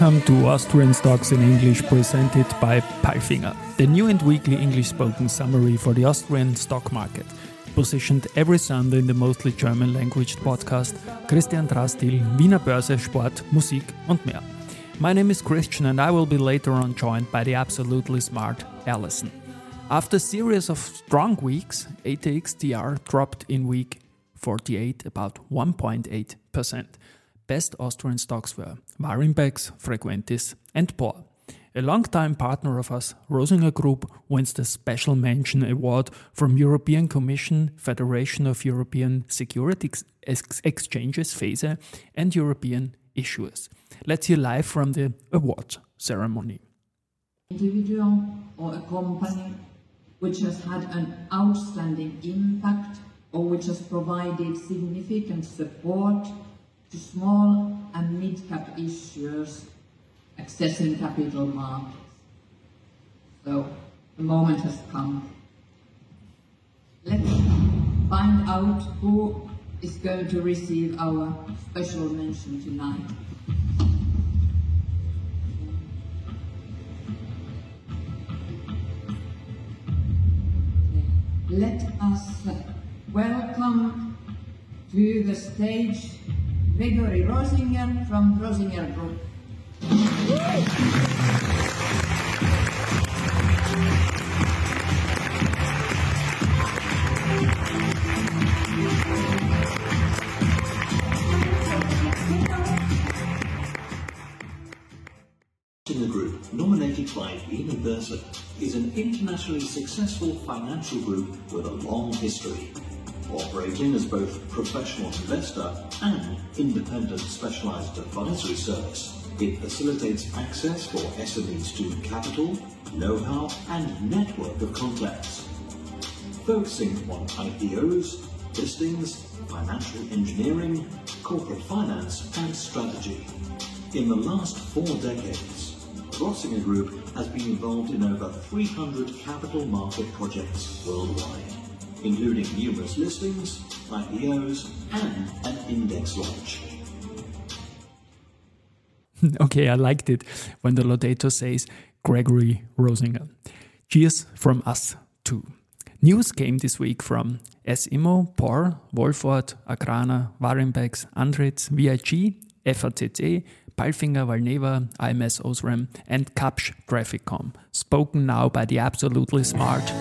Welcome to Austrian Stocks in English presented by Palfinger, the new and weekly English spoken summary for the Austrian stock market. Positioned every Sunday in the mostly German language podcast Christian Drastil, Wiener Börse, Sport, Musik und mehr. My name is Christian and I will be later on joined by the absolutely smart Alison. After a series of strong weeks, ATXTR dropped in week 48 about 1.8%. Best Austrian stocks were Warimpex, Frequentis, and Porr. A long-time partner of us, Rosinger Group, wins the Special Mention Award from European Commission, Federation of European Securities Ex Exchanges, FESE, and European Issuers. Let's hear live from the award ceremony. Individual or a company which has had an outstanding impact or which has provided significant support to small and mid-cap issuers accessing capital markets. So the moment has come. Let's find out who is going to receive our special mention tonight. Let us welcome to the stage Gregory Rosinger from Rosinger Group. The group, nominated by Börse, is an internationally successful financial group with a long history, operating as both professional investor and independent specialized advisory service. It facilitates access for SMEs to capital, know-how, and network of contacts, focusing on IPOs, listings, financial engineering, corporate finance, and strategy. In the last four decades, Rosinger Group has been involved in over 300 capital market projects worldwide, including numerous listings, IPOs, and an index launch. okay, I liked it when the laudator says Gregory Rosinger. Cheers from us too. News came this week from SIMO, Porr, Wolford, Agrana, Warimpex, Andritz, VIG, FACC, Palfinger, Valneva, AMS Osram, and Kapsch Trafficcom, spoken now by the absolutely smart.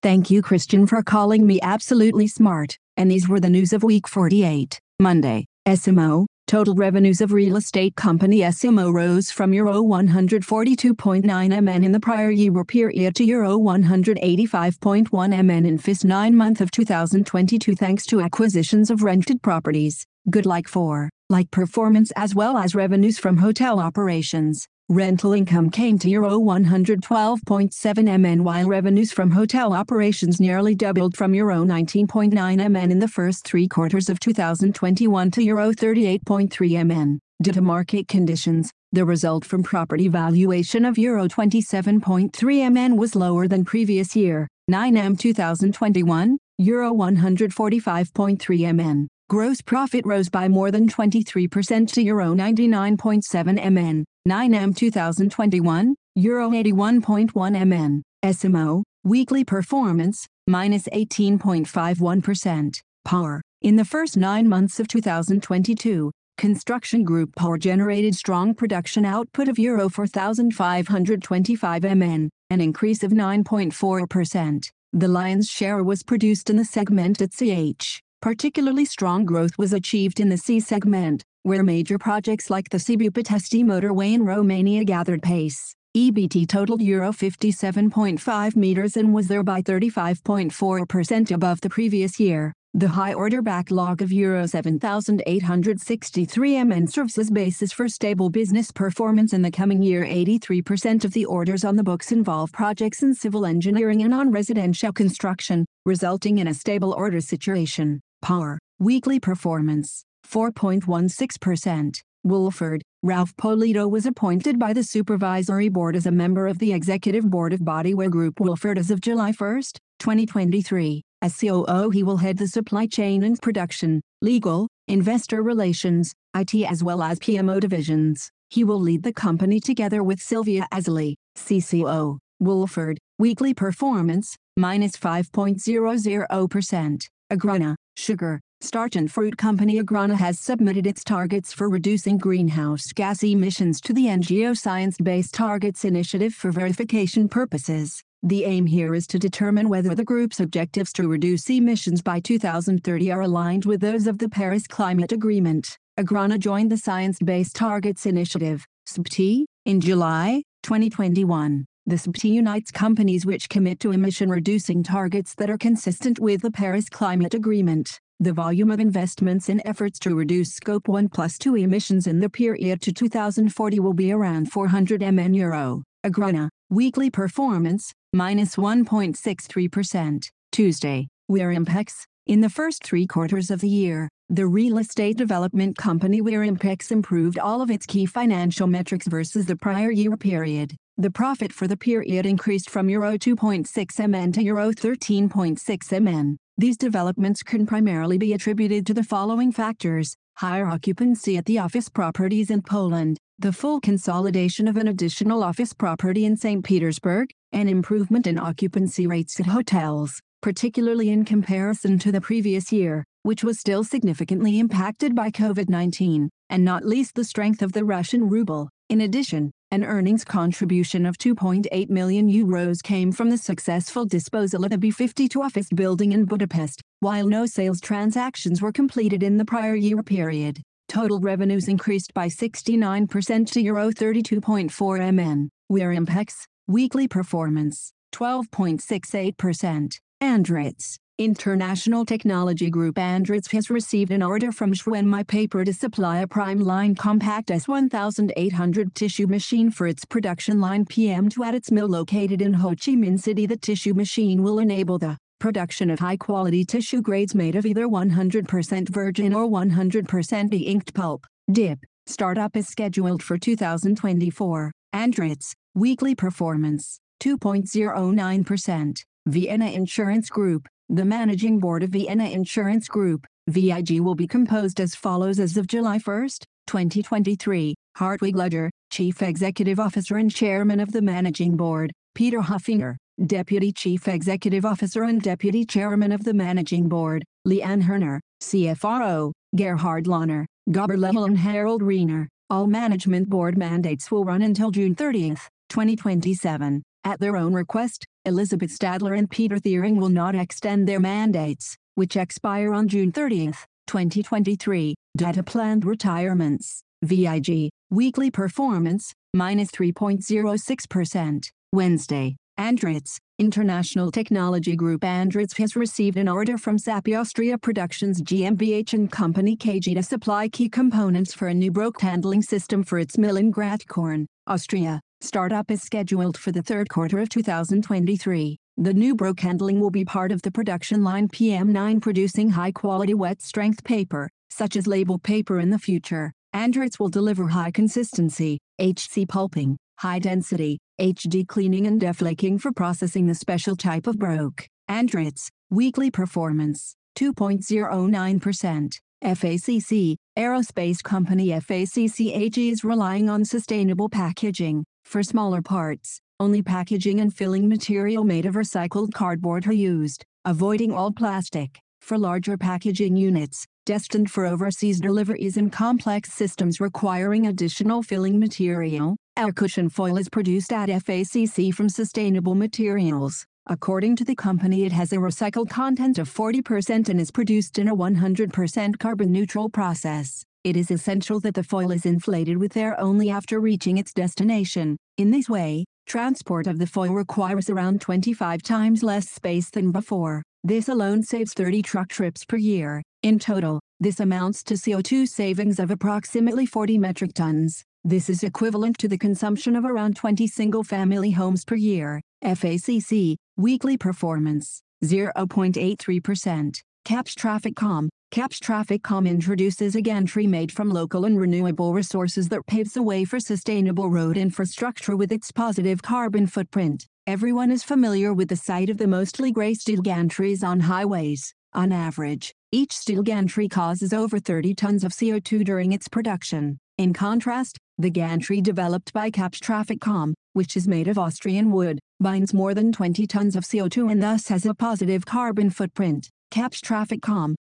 Thank you, Christian, for calling me absolutely smart. And these were the news of week 48, Monday. S IMMO, total revenues of real estate company S IMMO rose from Euro 142.9 MN in the prior year period to Euro 185.1 MN in FIS 9 month of 2022 thanks to acquisitions of rented properties, good like for, like performance as well as revenues from hotel operations. Rental income came to Euro 112.7 MN while revenues from hotel operations nearly doubled from Euro 19.9 MN in the first three quarters of 2021 to Euro 38.3 MN. Due to market conditions, the result from property valuation of Euro 27.3 MN was lower than previous year, 9M 2021, Euro 145.3 MN. Gross profit rose by more than 23% to Euro 99.7 MN. 9M 2021, Euro 81.1 MN, S IMMO, weekly performance, minus 18.51%, power. In the first nine months of 2022, Construction Group Power generated strong production output of Euro 4,525 MN, an increase of 9.4%. The lion's share was produced in the segment at CH. Particularly strong growth was achieved in the C segment, where major projects like the Sibiu Pitești motorway in Romania gathered pace. EBT totaled Euro 57.5 meters and was thereby 35.4% above the previous year. The high order backlog of Euro 7,863 MN serves as basis for stable business performance in the coming year. 83% of the orders on the books involve projects in civil engineering and non-residential construction, resulting in a stable order situation. Porr, weekly performance. 4.16%. Wolford, Ralph Polito was appointed by the Supervisory Board as a member of the Executive Board of Bodywear Group Wolford as of July 1, 2023. As COO he will head the supply chain and production, legal, investor relations, IT as well as PMO divisions. He will lead the company together with Silvia Azzali, CCO. Wolford, weekly performance, minus 5.00%. Agrana, sugar, starch and fruit company Agrana has submitted its targets for reducing greenhouse gas emissions to the NGO Science-Based Targets Initiative for verification purposes. The aim here is to determine whether the group's objectives to reduce emissions by 2030 are aligned with those of the Paris Climate Agreement. Agrana joined the Science Based Targets Initiative, SBT, in July 2021. The SBT unites companies which commit to emission reducing targets that are consistent with the Paris Climate Agreement. The volume of investments in efforts to reduce Scope 1 plus 2 emissions in the period to 2040 will be around 400 MN euro. Agrana, weekly performance, minus 1.63%. Tuesday, Warimpex, in the first three quarters of the year, the real estate development company Warimpex improved all of its key financial metrics versus the prior year period. The profit for the period increased from Euro 2.6 MN to Euro 13.6 MN. These developments can primarily be attributed to the following factors higher occupancy at the office properties in Poland, the full consolidation of an additional office property in St. Petersburg, and improvement in occupancy rates at hotels particularly in comparison to the previous year, which was still significantly impacted by COVID-19, and not least the strength of the Russian ruble. In addition, an earnings contribution of 2.8 million euros came from the successful disposal of the B52 office building in Budapest, while no sales transactions were completed in the prior year period. Total revenues increased by 69% to Euro 32.4 MN. Warimpex, weekly performance, 12.68%. Andritz, International Technology Group Andritz has received an order from Schwenmai Paper to supply a prime line compact S1800 tissue machine for its production line PM2 at its mill located in Ho Chi Minh City. The tissue machine will enable the production of high-quality tissue grades made of either 100% virgin or 100% de-inked pulp. DIP, startup is scheduled for 2024. Andritz, weekly performance, 2.09%. Vienna Insurance Group, the managing board of Vienna Insurance Group, VIG will be composed as follows as of July 1, 2023. Hartwig Löger, Chief Executive Officer and Chairman of the Managing Board, Peter Höfinger, Deputy Chief Executive Officer and Deputy Chairman of the Managing Board, Liane Hirner, CFRO, Gerhard Lahner, Gábor Lehel and Harald Riener. All management board mandates will run until June 30, 2027. At their own request, Elisabeth Stadler and Peter Thirring will not extend their mandates, which expire on June 30, 2023. Data planned retirements. VIG, weekly performance, minus 3.06%. Wednesday, Andritz, International Technology Group Andritz has received an order from Sappi Austria Productions GmbH and Company KG to supply key components for a new broke handling system for its mill in Gratkorn, Austria. Startup is scheduled for the third quarter of 2023. The new broke handling will be part of the production line PM9 producing high-quality wet-strength paper, such as label paper in the future. Andritz will deliver high consistency, HC pulping, high density, HD cleaning and deflaking for processing the special type of broke. Andritz, weekly performance, 2.09%. FACC, aerospace company FACC AG is relying on sustainable packaging, for smaller parts, only packaging and filling material made of recycled cardboard are used, avoiding all plastic. For larger packaging units, destined for overseas deliveries and complex systems requiring additional filling material, our cushion foil is produced at FACC from sustainable materials. According to the company it has a recycled content of 40% and is produced in a 100% carbon neutral process. It is essential that the foil is inflated with air only after reaching its destination. In this way, transport of the foil requires around 25 times less space than before. This alone saves 30 truck trips per year. In total, this amounts to CO2 savings of approximately 40 metric tons. This is equivalent to the consumption of around 20 single-family homes per year. FACC, weekly performance, 0.83%. Kapsch Trafficcom, Kapsch Traffic Trafficcom introduces a gantry made from local and renewable resources that paves the way for sustainable road infrastructure with its positive carbon footprint. Everyone is familiar with the sight of the mostly grey steel gantries on highways. On average, Each steel gantry causes over 30 tons of CO2 during its production. In contrast, the gantry developed by Kapsch which is made of Austrian wood, binds more than 20 tons of CO2 and thus has a positive carbon footprint. Kapsch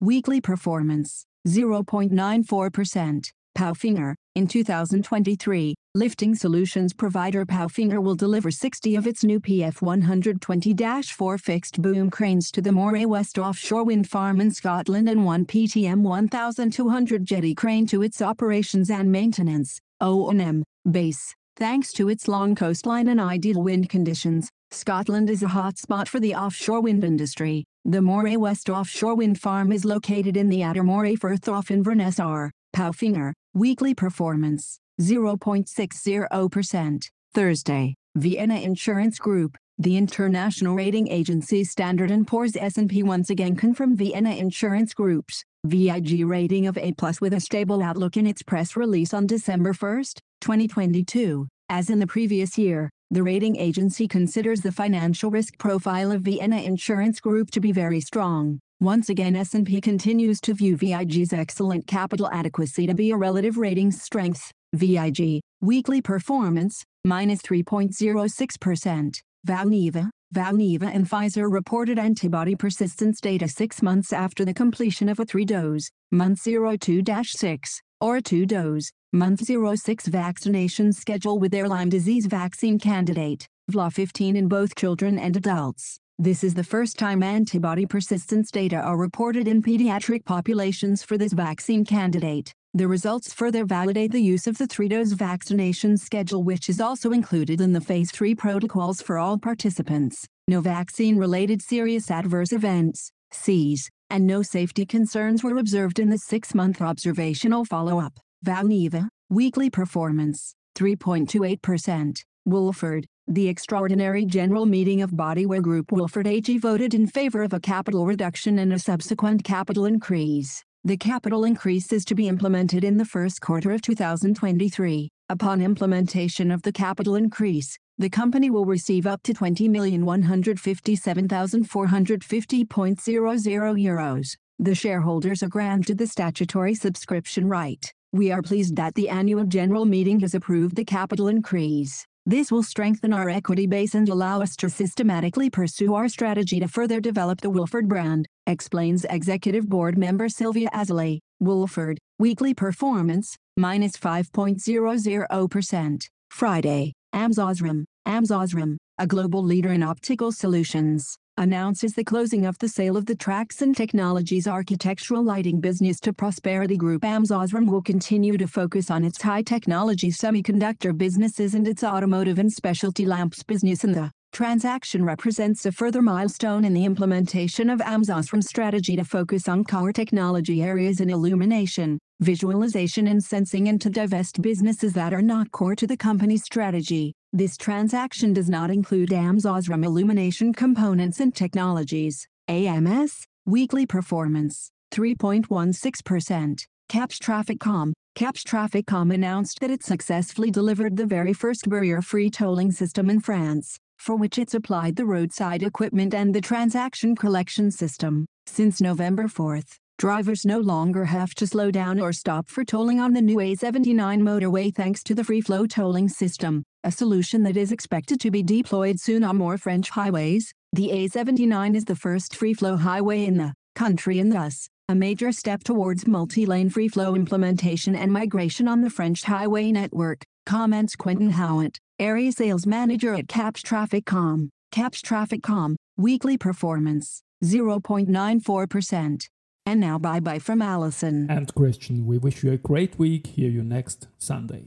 weekly performance, 0.94%. Palfinger, in 2023, lifting solutions provider Palfinger will deliver 60 of its new PF120-4 fixed boom cranes to the Moray West offshore wind farm in Scotland and one PTM 1200 jetty crane to its operations and maintenance, O&M, base. Thanks to its long coastline and ideal wind conditions, Scotland is a hotspot for the offshore wind industry. The Moray West offshore wind farm is located in the Outer Moray Firth off Inverness R. Palfinger, weekly performance, 0.60%. Thursday, Vienna Insurance Group, the international rating agency Standard & Poor's S&P once again confirmed Vienna Insurance Group's VIG rating of A+, with a stable outlook in its press release on December 1, 2022. As in the previous year, the rating agency considers the financial risk profile of Vienna Insurance Group to be very strong. Once again S&P continues to view VIG's excellent capital adequacy to be a relative ratings strength. VIG, weekly performance, minus 3.06%. Valneva, Valneva and Pfizer reported antibody persistence data six months after the completion of a three-dose, month 02-6, or two-dose, month 06 vaccination schedule with their Lyme disease vaccine candidate, VLA15 in both children and adults. This is the first time antibody persistence data are reported in pediatric populations for this vaccine candidate. The results further validate the use of the three-dose vaccination schedule which is also included in the phase 3 protocols for all participants. No vaccine-related serious adverse events, SAEs, and no safety concerns were observed in the six-month observational follow-up. Valneva, weekly performance, 3.28%. Wolford, the extraordinary general meeting of Bodywear Group Wolford AG voted in favor of a capital reduction and a subsequent capital increase. The capital increase is to be implemented in the first quarter of 2023. Upon implementation of the capital increase, the company will receive up to 20,157,450.00 euros. The shareholders are granted the statutory subscription right. We are pleased that the annual general meeting has approved the capital increase. This will strengthen our equity base and allow us to systematically pursue our strategy to further develop the Wolford brand, explains Executive Board member Silvia Azzali. Wolford, weekly performance, minus 5.00%. Friday, AMS Osram, a global leader in optical solutions announces the closing of the sale of the Traxon Technologies architectural lighting business to Prosperity Group. AMS Osram will continue to focus on its high-technology semiconductor businesses and its automotive and specialty lamps business and the transaction represents a further milestone in the implementation of AMS Osram's strategy to focus on core technology areas in illumination, visualization and sensing and to divest businesses that are not core to the company's strategy. This transaction does not include AMS Osram Illumination Components and Technologies, AMS, weekly performance, 3.16%. Kapsch TrafficCom, Kapsch TrafficCom announced that it successfully delivered the very first barrier-free tolling system in France, for which it supplied the roadside equipment and the transaction collection system. Since November 4, drivers no longer have to slow down or stop for tolling on the new A79 motorway thanks to the free-flow tolling system a solution that is expected to be deployed soon on more French highways. The A79 is the first free-flow highway in the country and thus, a major step towards multi-lane free-flow implementation and migration on the French highway network, comments Quentin Howitt, area sales manager at Kapsch TrafficCom. Kapsch TrafficCom, weekly performance, 0.94%. And now bye-bye from Allison. And Christian, we wish you a great week. Hear you next Sunday.